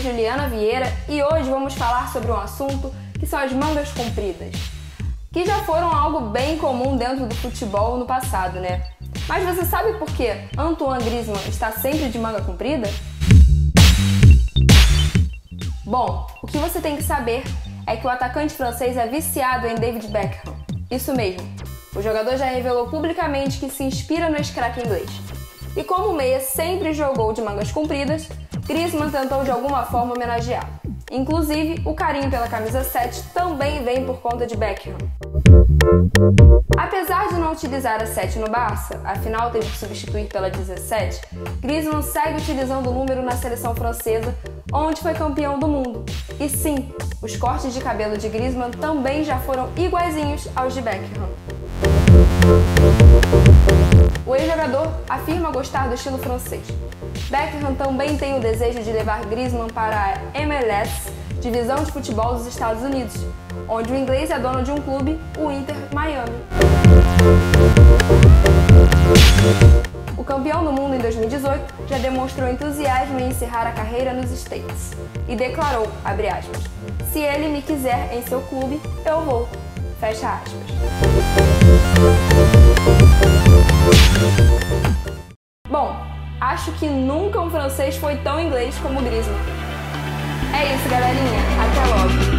Juliana Vieira e hoje vamos falar sobre um assunto que são as mangas compridas, que já foram algo bem comum dentro do futebol no passado, né? Mas você sabe por que Antoine Griezmann está sempre de manga comprida? Bom, o que você tem que saber é que o atacante francês é viciado em David Beckham. Isso mesmo. O jogador já revelou publicamente que se inspira no craque inglês. E como o meia sempre jogou de mangas compridas, Griezmann tentou de alguma forma homenageá-lo. Inclusive, o carinho pela camisa 7 também vem por conta de Beckham. Apesar de não utilizar a 7 no Barça, afinal teve que substituir pela 17, Griezmann segue utilizando o número na seleção francesa, onde foi campeão do mundo. E sim, os cortes de cabelo de Griezmann também já foram iguaizinhos aos de Beckham. Gostar do estilo francês. Beckham também tem o desejo de levar Griezmann para a MLS, divisão de futebol dos Estados Unidos, onde o inglês é dono de um clube, o Inter Miami. O campeão do mundo em 2018 já demonstrou entusiasmo em encerrar a carreira nos States e declarou, aspas, se ele me quiser em seu clube, eu vou. Fecha aspas. Um francês foi tão inglês como Griezmann. É isso, galerinha. Até logo.